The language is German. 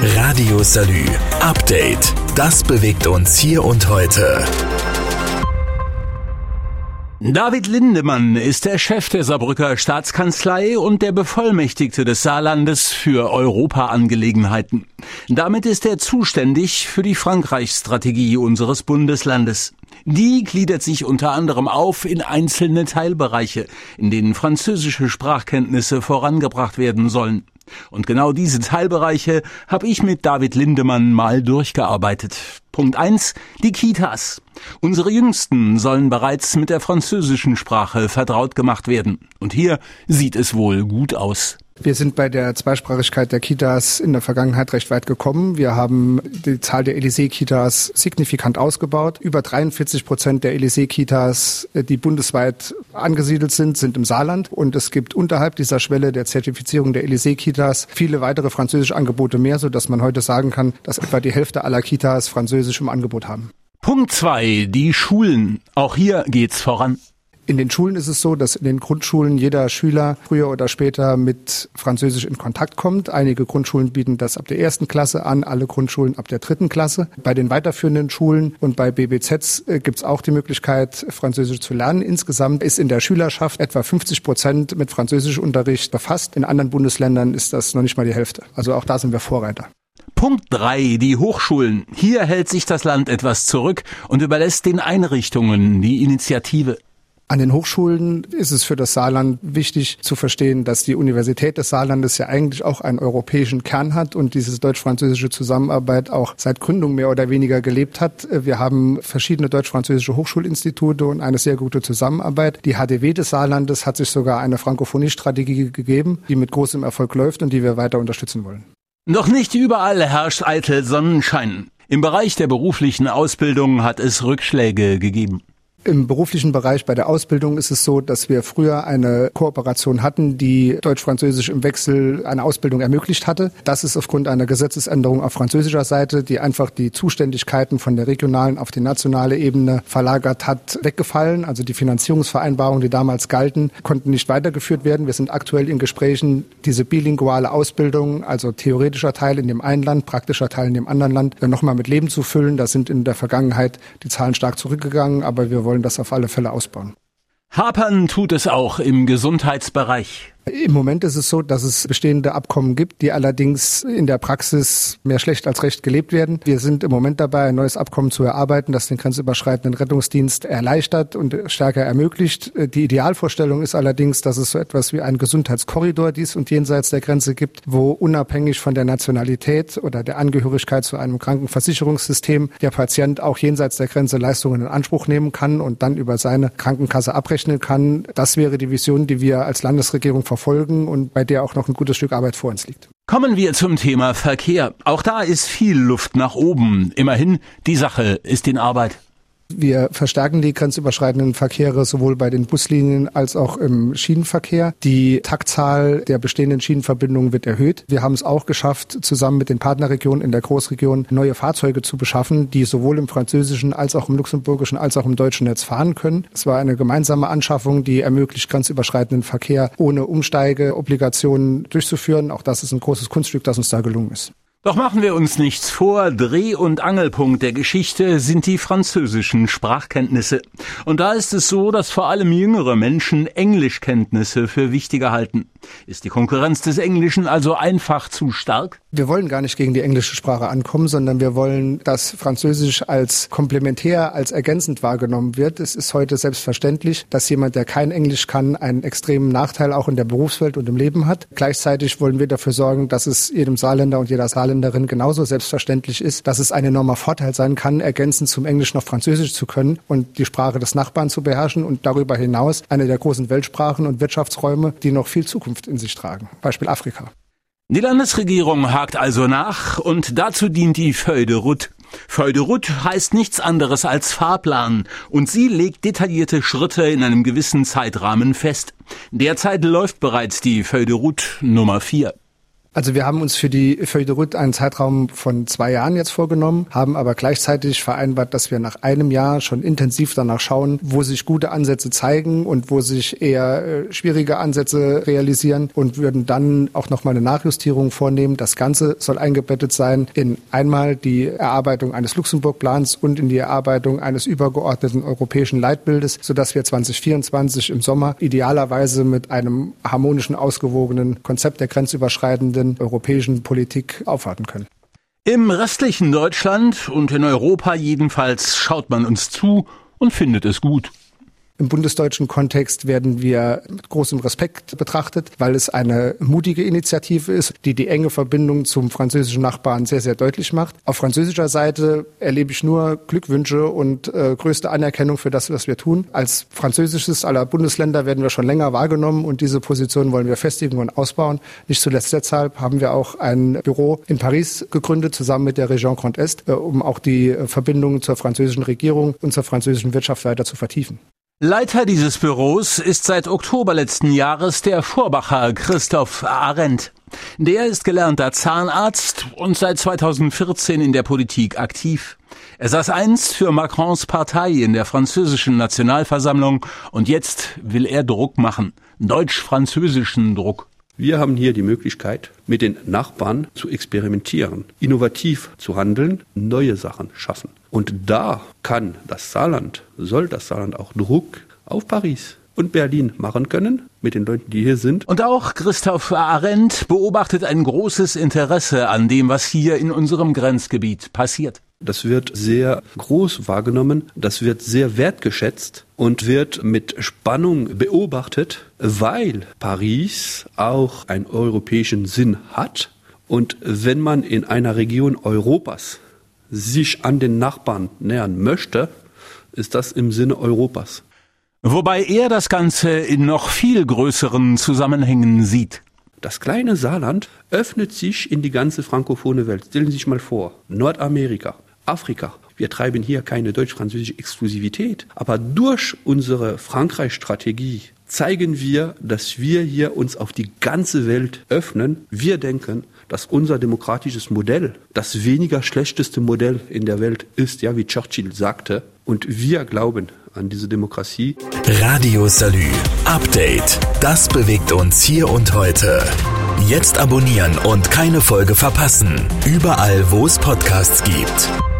Radio Salü. Update. Das bewegt uns hier und heute. David Lindemann ist der Chef der Saarbrücker Staatskanzlei und der Bevollmächtigte des Saarlandes für Europaangelegenheiten. Damit ist er zuständig für die Frankreichsstrategie unseres Bundeslandes. Die gliedert sich unter anderem auf in einzelne Teilbereiche, in denen französische Sprachkenntnisse vorangebracht werden sollen. Und genau diese Teilbereiche habe ich mit David Lindemann mal durchgearbeitet. Punkt eins: Die Kitas. Unsere Jüngsten sollen bereits mit der französischen Sprache vertraut gemacht werden. Und hier sieht es wohl gut aus. Wir sind bei der Zweisprachigkeit der Kitas in der Vergangenheit recht weit gekommen. Wir haben die Zahl der Elysée-Kitas signifikant ausgebaut. Über 43 Prozent der Elysée-Kitas, die bundesweit angesiedelt sind, sind im Saarland. Und es gibt unterhalb dieser Schwelle der Zertifizierung der Elysée-Kitas viele weitere französische Angebote mehr, sodass man heute sagen kann, dass etwa die Hälfte aller Kitas Französisch im Angebot haben. Punkt zwei: Die Schulen. Auch hier geht's voran. In den Schulen ist es so, dass in den Grundschulen jeder Schüler früher oder später mit Französisch in Kontakt kommt. Einige Grundschulen bieten das ab der ersten Klasse an, alle Grundschulen ab der dritten Klasse. Bei den weiterführenden Schulen und bei BBZs äh, gibt es auch die Möglichkeit, Französisch zu lernen. Insgesamt ist in der Schülerschaft etwa 50 Prozent mit Französischunterricht befasst. In anderen Bundesländern ist das noch nicht mal die Hälfte. Also auch da sind wir Vorreiter. Punkt drei: Die Hochschulen. Hier hält sich das Land etwas zurück und überlässt den Einrichtungen die Initiative. An den Hochschulen ist es für das Saarland wichtig zu verstehen, dass die Universität des Saarlandes ja eigentlich auch einen europäischen Kern hat und diese deutsch-französische Zusammenarbeit auch seit Gründung mehr oder weniger gelebt hat. Wir haben verschiedene deutsch-französische Hochschulinstitute und eine sehr gute Zusammenarbeit. Die HDW des Saarlandes hat sich sogar eine Frankophonie-Strategie gegeben, die mit großem Erfolg läuft und die wir weiter unterstützen wollen. Doch nicht überall herrscht eitel Sonnenschein. Im Bereich der beruflichen Ausbildung hat es Rückschläge gegeben. Im beruflichen Bereich bei der Ausbildung ist es so, dass wir früher eine Kooperation hatten, die Deutsch-Französisch im Wechsel eine Ausbildung ermöglicht hatte. Das ist aufgrund einer Gesetzesänderung auf französischer Seite, die einfach die Zuständigkeiten von der regionalen auf die nationale Ebene verlagert hat, weggefallen. Also die Finanzierungsvereinbarungen, die damals galten, konnten nicht weitergeführt werden. Wir sind aktuell in Gesprächen, diese bilinguale Ausbildung, also theoretischer Teil in dem einen Land, praktischer Teil in dem anderen Land, nochmal mit Leben zu füllen. Da sind in der Vergangenheit die Zahlen stark zurückgegangen, aber wir wollen wollen das auf alle Fälle ausbauen. Hapern tut es auch im Gesundheitsbereich. Im Moment ist es so, dass es bestehende Abkommen gibt, die allerdings in der Praxis mehr schlecht als recht gelebt werden. Wir sind im Moment dabei, ein neues Abkommen zu erarbeiten, das den grenzüberschreitenden Rettungsdienst erleichtert und stärker ermöglicht. Die Idealvorstellung ist allerdings, dass es so etwas wie einen Gesundheitskorridor dies und jenseits der Grenze gibt, wo unabhängig von der Nationalität oder der Angehörigkeit zu einem Krankenversicherungssystem der Patient auch jenseits der Grenze Leistungen in Anspruch nehmen kann und dann über seine Krankenkasse abrechnen kann. Das wäre die Vision, die wir als Landesregierung verfolgen verfolgen und bei der auch noch ein gutes Stück Arbeit vor uns liegt. Kommen wir zum Thema Verkehr. Auch da ist viel Luft nach oben. Immerhin, die Sache ist in Arbeit. Wir verstärken die grenzüberschreitenden Verkehre sowohl bei den Buslinien als auch im Schienenverkehr. Die Taktzahl der bestehenden Schienenverbindungen wird erhöht. Wir haben es auch geschafft, zusammen mit den Partnerregionen in der Großregion neue Fahrzeuge zu beschaffen, die sowohl im französischen als auch im luxemburgischen als auch im deutschen Netz fahren können. Es war eine gemeinsame Anschaffung, die ermöglicht, grenzüberschreitenden Verkehr ohne Umsteigeobligationen durchzuführen. Auch das ist ein großes Kunststück, das uns da gelungen ist. Doch machen wir uns nichts vor, Dreh- und Angelpunkt der Geschichte sind die französischen Sprachkenntnisse. Und da ist es so, dass vor allem jüngere Menschen Englischkenntnisse für wichtiger halten. Ist die Konkurrenz des Englischen also einfach zu stark? Wir wollen gar nicht gegen die englische Sprache ankommen, sondern wir wollen, dass Französisch als komplementär, als ergänzend wahrgenommen wird. Es ist heute selbstverständlich, dass jemand, der kein Englisch kann, einen extremen Nachteil auch in der Berufswelt und im Leben hat. Gleichzeitig wollen wir dafür sorgen, dass es jedem Saarländer und jeder Saarländerin genauso selbstverständlich ist, dass es ein enormer Vorteil sein kann, ergänzend zum Englisch noch Französisch zu können und die Sprache des Nachbarn zu beherrschen und darüber hinaus eine der großen Weltsprachen und Wirtschaftsräume, die noch viel Zukunft in sich tragen. Beispiel Afrika. Die Landesregierung hakt also nach und dazu dient die Feuille de route. Feuille de route heißt nichts anderes als Fahrplan und sie legt detaillierte Schritte in einem gewissen Zeitrahmen fest. Derzeit läuft bereits die Feuille de route Nummer 4. Also wir haben uns für die Feuille de Route einen Zeitraum von zwei Jahren jetzt vorgenommen, haben aber gleichzeitig vereinbart, dass wir nach einem Jahr schon intensiv danach schauen, wo sich gute Ansätze zeigen und wo sich eher äh, schwierige Ansätze realisieren und würden dann auch nochmal eine Nachjustierung vornehmen. Das Ganze soll eingebettet sein in einmal die Erarbeitung eines Luxemburg-Plans und in die Erarbeitung eines übergeordneten europäischen Leitbildes, sodass wir 2024 im Sommer idealerweise mit einem harmonischen, ausgewogenen Konzept der grenzüberschreitenden europäischen Politik aufwarten können. Im restlichen Deutschland und in Europa jedenfalls schaut man uns zu und findet es gut. Im bundesdeutschen Kontext werden wir mit großem Respekt betrachtet, weil es eine mutige Initiative ist, die die enge Verbindung zum französischen Nachbarn sehr, sehr deutlich macht. Auf französischer Seite erlebe ich nur Glückwünsche und äh, größte Anerkennung für das, was wir tun. Als französisches aller Bundesländer werden wir schon länger wahrgenommen und diese Position wollen wir festigen und ausbauen. Nicht zuletzt deshalb haben wir auch ein Büro in Paris gegründet, zusammen mit der Region Grand Est, äh, um auch die Verbindungen zur französischen Regierung und zur französischen Wirtschaft weiter zu vertiefen. Leiter dieses Büros ist seit Oktober letzten Jahres der Vorbacher Christoph Arendt. Der ist gelernter Zahnarzt und seit 2014 in der Politik aktiv. Er saß einst für Macrons Partei in der französischen Nationalversammlung und jetzt will er Druck machen. Deutsch-französischen Druck. Wir haben hier die Möglichkeit, mit den Nachbarn zu experimentieren, innovativ zu handeln, neue Sachen schaffen. Und da kann das Saarland, soll das Saarland auch Druck auf Paris und Berlin machen können mit den Leuten, die hier sind. Und auch Christoph Arendt beobachtet ein großes Interesse an dem, was hier in unserem Grenzgebiet passiert. Das wird sehr groß wahrgenommen, das wird sehr wertgeschätzt und wird mit Spannung beobachtet, weil Paris auch einen europäischen Sinn hat. Und wenn man in einer Region Europas sich an den Nachbarn nähern möchte, ist das im Sinne Europas. Wobei er das Ganze in noch viel größeren Zusammenhängen sieht. Das kleine Saarland öffnet sich in die ganze frankophone Welt. Stellen Sie sich mal vor, Nordamerika, Afrika. Wir treiben hier keine deutsch-französische Exklusivität, aber durch unsere Frankreich-Strategie zeigen wir, dass wir hier uns auf die ganze Welt öffnen. Wir denken, dass unser demokratisches Modell das weniger schlechteste Modell in der Welt ist, ja, wie Churchill sagte. Und wir glauben an diese Demokratie. Radio Salü. Update. Das bewegt uns hier und heute. Jetzt abonnieren und keine Folge verpassen. Überall, wo es Podcasts gibt.